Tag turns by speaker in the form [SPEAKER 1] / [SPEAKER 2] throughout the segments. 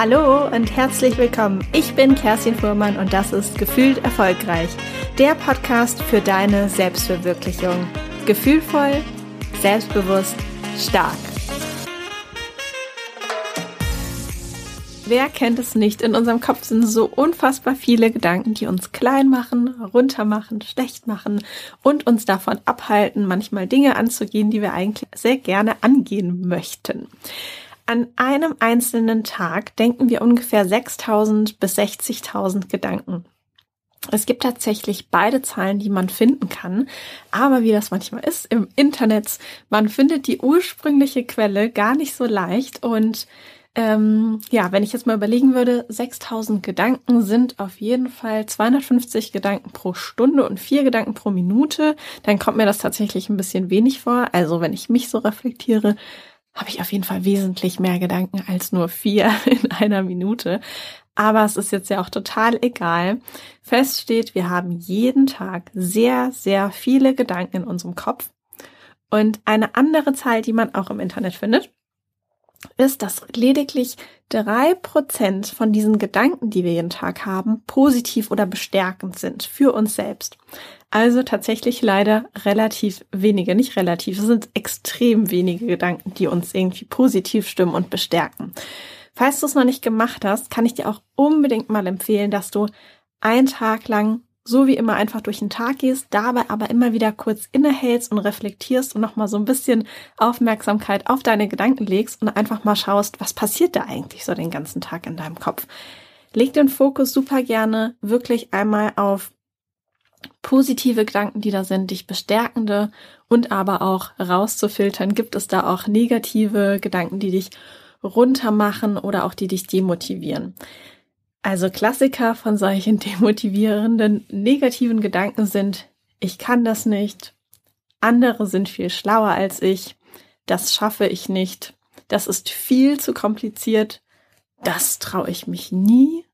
[SPEAKER 1] Hallo und herzlich willkommen. Ich bin Kerstin Fuhrmann und das ist Gefühlt Erfolgreich, der Podcast für deine Selbstverwirklichung. Gefühlvoll, selbstbewusst, stark. Wer kennt es nicht? In unserem Kopf sind so unfassbar viele Gedanken, die uns klein machen, runter machen, schlecht machen und uns davon abhalten, manchmal Dinge anzugehen, die wir eigentlich sehr gerne angehen möchten. An einem einzelnen Tag denken wir ungefähr 6000 bis 60.000 Gedanken. Es gibt tatsächlich beide Zahlen, die man finden kann, aber wie das manchmal ist im Internet, man findet die ursprüngliche Quelle gar nicht so leicht und ähm, ja, wenn ich jetzt mal überlegen würde, 6000 Gedanken sind auf jeden Fall 250 Gedanken pro Stunde und vier Gedanken pro Minute, dann kommt mir das tatsächlich ein bisschen wenig vor. Also wenn ich mich so reflektiere, habe ich auf jeden Fall wesentlich mehr Gedanken als nur vier in einer Minute. Aber es ist jetzt ja auch total egal. Fest steht, wir haben jeden Tag sehr, sehr viele Gedanken in unserem Kopf. Und eine andere Zahl, die man auch im Internet findet, ist, dass lediglich drei Prozent von diesen Gedanken, die wir jeden Tag haben, positiv oder bestärkend sind für uns selbst. Also tatsächlich leider relativ wenige, nicht relativ, es sind extrem wenige Gedanken, die uns irgendwie positiv stimmen und bestärken. Falls du es noch nicht gemacht hast, kann ich dir auch unbedingt mal empfehlen, dass du einen Tag lang so wie immer einfach durch den Tag gehst, dabei aber immer wieder kurz innehältst und reflektierst und nochmal so ein bisschen Aufmerksamkeit auf deine Gedanken legst und einfach mal schaust, was passiert da eigentlich so den ganzen Tag in deinem Kopf. Leg den Fokus super gerne wirklich einmal auf positive Gedanken, die da sind, dich bestärkende und aber auch rauszufiltern. Gibt es da auch negative Gedanken, die dich runtermachen oder auch die dich demotivieren? Also Klassiker von solchen demotivierenden, negativen Gedanken sind, ich kann das nicht, andere sind viel schlauer als ich, das schaffe ich nicht, das ist viel zu kompliziert, das traue ich mich nie,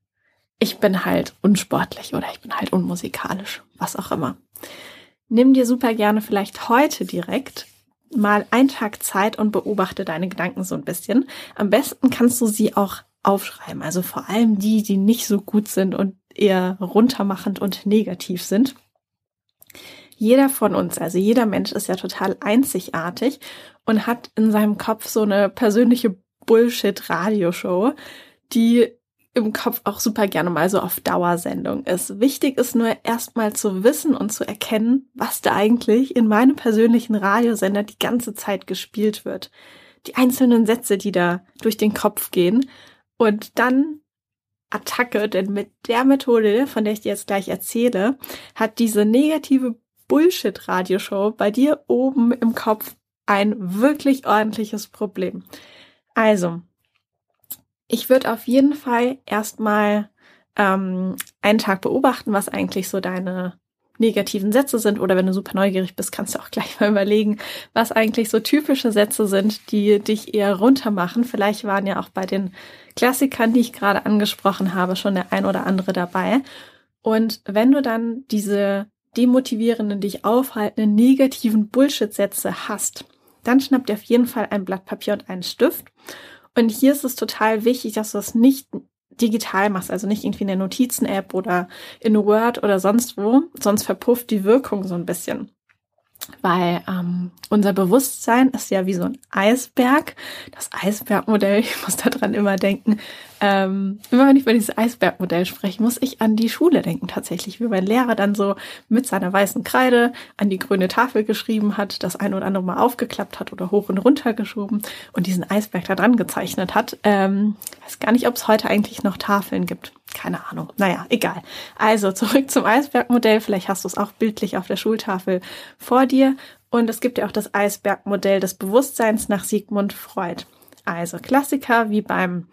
[SPEAKER 1] ich bin halt unsportlich oder ich bin halt unmusikalisch, was auch immer. Nimm dir super gerne vielleicht heute direkt mal einen Tag Zeit und beobachte deine Gedanken so ein bisschen. Am besten kannst du sie auch aufschreiben. Also vor allem die, die nicht so gut sind und eher runtermachend und negativ sind. Jeder von uns, also jeder Mensch ist ja total einzigartig und hat in seinem Kopf so eine persönliche Bullshit-Radioshow, die im Kopf auch super gerne mal so auf Dauersendung ist. Wichtig ist nur erstmal zu wissen und zu erkennen, was da eigentlich in meinem persönlichen Radiosender die ganze Zeit gespielt wird. Die einzelnen Sätze, die da durch den Kopf gehen und dann Attacke, denn mit der Methode, von der ich dir jetzt gleich erzähle, hat diese negative Bullshit-Radioshow bei dir oben im Kopf ein wirklich ordentliches Problem. Also, ich würde auf jeden Fall erstmal ähm, einen Tag beobachten, was eigentlich so deine negativen Sätze sind oder wenn du super neugierig bist, kannst du auch gleich mal überlegen, was eigentlich so typische Sätze sind, die dich eher runtermachen. Vielleicht waren ja auch bei den Klassikern, die ich gerade angesprochen habe, schon der ein oder andere dabei. Und wenn du dann diese demotivierenden, dich aufhaltenden, negativen Bullshit-Sätze hast, dann schnapp dir auf jeden Fall ein Blatt Papier und einen Stift. Und hier ist es total wichtig, dass du das nicht digital machst, also nicht irgendwie in der Notizen-App oder in Word oder sonst wo, sonst verpufft die Wirkung so ein bisschen. Weil ähm, unser Bewusstsein ist ja wie so ein Eisberg. Das Eisbergmodell, ich muss daran immer denken, ähm, immer wenn ich über dieses Eisbergmodell spreche, muss ich an die Schule denken tatsächlich, wie mein Lehrer dann so mit seiner weißen Kreide an die grüne Tafel geschrieben hat, das ein oder andere mal aufgeklappt hat oder hoch und runter geschoben und diesen Eisberg da dran gezeichnet hat. Ähm, weiß gar nicht, ob es heute eigentlich noch Tafeln gibt. Keine Ahnung. Naja, egal. Also zurück zum Eisbergmodell. Vielleicht hast du es auch bildlich auf der Schultafel vor dir. Und es gibt ja auch das Eisbergmodell des Bewusstseins nach Sigmund Freud. Also Klassiker wie beim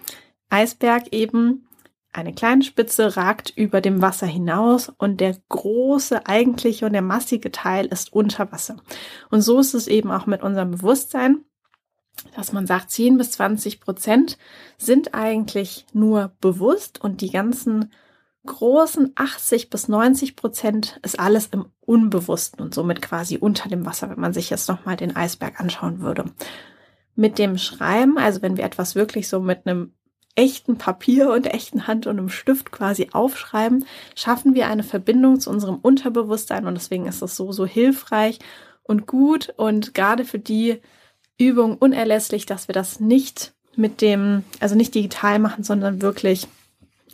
[SPEAKER 1] Eisberg eben. Eine kleine Spitze ragt über dem Wasser hinaus und der große eigentliche und der massige Teil ist unter Wasser. Und so ist es eben auch mit unserem Bewusstsein, dass man sagt, 10 bis 20 Prozent sind eigentlich nur bewusst und die ganzen großen 80 bis 90 Prozent ist alles im Unbewussten und somit quasi unter dem Wasser, wenn man sich jetzt nochmal den Eisberg anschauen würde. Mit dem Schreiben, also wenn wir etwas wirklich so mit einem echten Papier und echten Hand und einem Stift quasi aufschreiben, schaffen wir eine Verbindung zu unserem Unterbewusstsein und deswegen ist es so, so hilfreich und gut und gerade für die Übung unerlässlich, dass wir das nicht mit dem, also nicht digital machen, sondern wirklich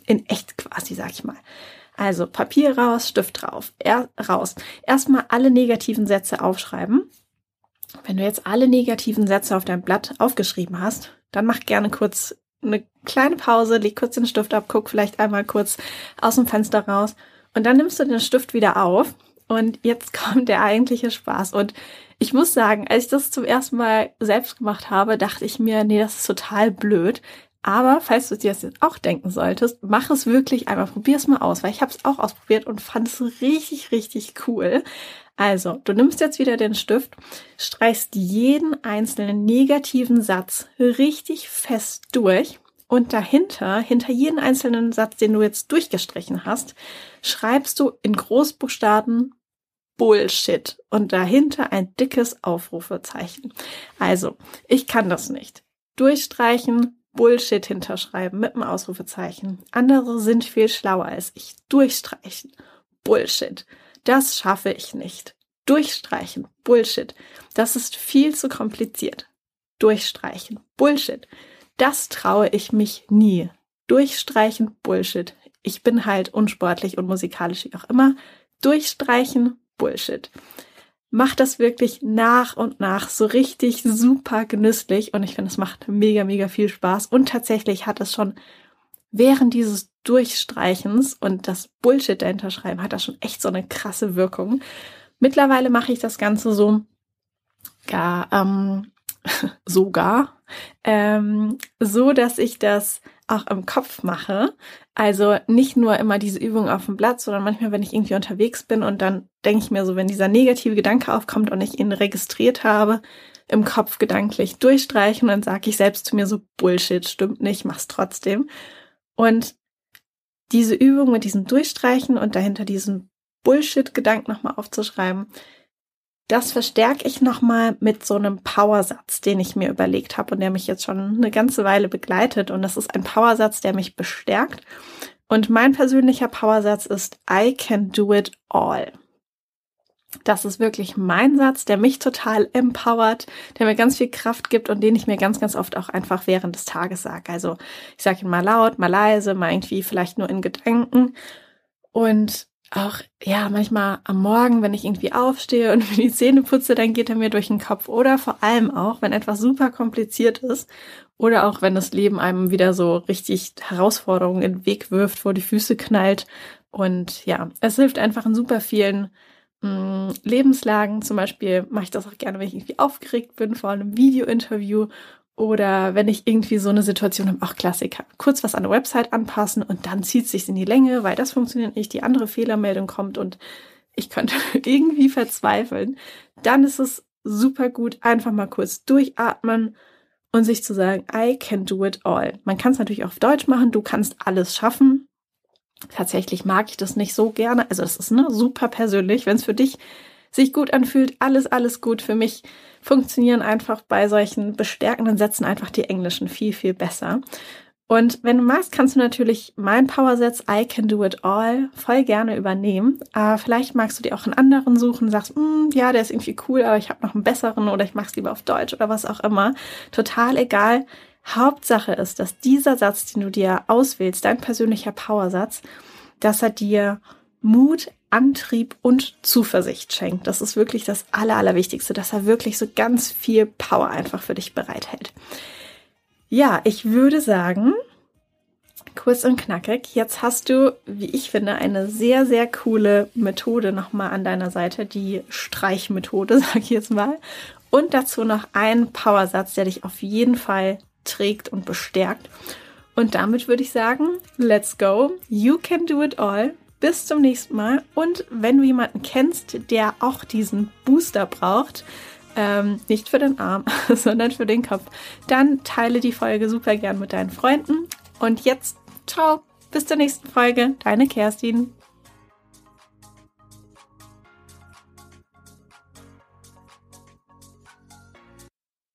[SPEAKER 1] in echt quasi, sag ich mal. Also Papier raus, Stift drauf, er, raus. Erstmal alle negativen Sätze aufschreiben. Wenn du jetzt alle negativen Sätze auf deinem Blatt aufgeschrieben hast, dann mach gerne kurz eine kleine Pause, leg kurz den Stift ab, guck vielleicht einmal kurz aus dem Fenster raus und dann nimmst du den Stift wieder auf und jetzt kommt der eigentliche Spaß und ich muss sagen, als ich das zum ersten Mal selbst gemacht habe, dachte ich mir, nee, das ist total blöd. Aber falls du dir das jetzt auch denken solltest, mach es wirklich einmal, probier es mal aus, weil ich habe es auch ausprobiert und fand es richtig, richtig cool. Also, du nimmst jetzt wieder den Stift, streichst jeden einzelnen negativen Satz richtig fest durch und dahinter, hinter jeden einzelnen Satz, den du jetzt durchgestrichen hast, schreibst du in Großbuchstaben Bullshit und dahinter ein dickes Aufrufezeichen. Also, ich kann das nicht. Durchstreichen, Bullshit hinterschreiben mit einem Ausrufezeichen. Andere sind viel schlauer als ich. Durchstreichen, Bullshit. Das schaffe ich nicht. Durchstreichen. Bullshit. Das ist viel zu kompliziert. Durchstreichen. Bullshit. Das traue ich mich nie. Durchstreichen. Bullshit. Ich bin halt unsportlich und musikalisch wie auch immer. Durchstreichen. Bullshit. Mach das wirklich nach und nach so richtig super genüsslich und ich finde, es macht mega, mega viel Spaß und tatsächlich hat es schon während dieses Durchstreichens und das Bullshit dahinter schreiben hat das schon echt so eine krasse Wirkung. Mittlerweile mache ich das Ganze so gar ähm, sogar ähm, so, dass ich das auch im Kopf mache. Also nicht nur immer diese Übung auf dem Blatt, sondern manchmal, wenn ich irgendwie unterwegs bin und dann denke ich mir so, wenn dieser negative Gedanke aufkommt und ich ihn registriert habe, im Kopf gedanklich durchstreichen, dann sage ich selbst zu mir so Bullshit, stimmt nicht, mach's trotzdem. Und diese Übung mit diesem Durchstreichen und dahinter diesen Bullshit-Gedanken nochmal aufzuschreiben, das verstärke ich nochmal mit so einem Powersatz, den ich mir überlegt habe und der mich jetzt schon eine ganze Weile begleitet. Und das ist ein Powersatz, der mich bestärkt. Und mein persönlicher Powersatz ist I can do it all. Das ist wirklich mein Satz, der mich total empowert, der mir ganz viel Kraft gibt und den ich mir ganz, ganz oft auch einfach während des Tages sage. Also ich sage ihn mal laut, mal leise, mal irgendwie vielleicht nur in Gedanken. Und auch, ja, manchmal am Morgen, wenn ich irgendwie aufstehe und mir die Zähne putze, dann geht er mir durch den Kopf. Oder vor allem auch, wenn etwas super kompliziert ist. Oder auch, wenn das Leben einem wieder so richtig Herausforderungen in den Weg wirft, vor die Füße knallt. Und ja, es hilft einfach in super vielen mh, mm, Lebenslagen. Zum Beispiel mache ich das auch gerne, wenn ich irgendwie aufgeregt bin vor einem Videointerview oder wenn ich irgendwie so eine Situation habe, auch Klassiker, kurz was an der Website anpassen und dann zieht es sich in die Länge, weil das funktioniert nicht, die andere Fehlermeldung kommt und ich könnte irgendwie verzweifeln, dann ist es super gut, einfach mal kurz durchatmen und sich zu sagen, I can do it all. Man kann es natürlich auch auf Deutsch machen, du kannst alles schaffen. Tatsächlich mag ich das nicht so gerne. Also das ist ne, super persönlich. Wenn es für dich sich gut anfühlt, alles, alles gut. Für mich funktionieren einfach bei solchen bestärkenden Sätzen einfach die englischen viel, viel besser. Und wenn du magst, kannst du natürlich mein Powersatz I can do it all voll gerne übernehmen. Aber vielleicht magst du dir auch einen anderen suchen, sagst, mm, ja, der ist irgendwie cool, aber ich habe noch einen besseren oder ich mach's lieber auf Deutsch oder was auch immer. Total egal. Hauptsache ist, dass dieser Satz, den du dir auswählst, dein persönlicher Powersatz, dass er dir Mut, Antrieb und Zuversicht schenkt. Das ist wirklich das Aller, Allerwichtigste, dass er wirklich so ganz viel Power einfach für dich bereithält. Ja, ich würde sagen, kurz und knackig, jetzt hast du, wie ich finde, eine sehr, sehr coole Methode nochmal an deiner Seite, die Streichmethode, sag ich jetzt mal. Und dazu noch einen Powersatz, der dich auf jeden Fall trägt und bestärkt. Und damit würde ich sagen, let's go. You can do it all. Bis zum nächsten Mal. Und wenn du jemanden kennst, der auch diesen Booster braucht, ähm, nicht für den Arm, sondern für den Kopf, dann teile die Folge super gern mit deinen Freunden. Und jetzt, ciao, bis zur nächsten Folge. Deine Kerstin.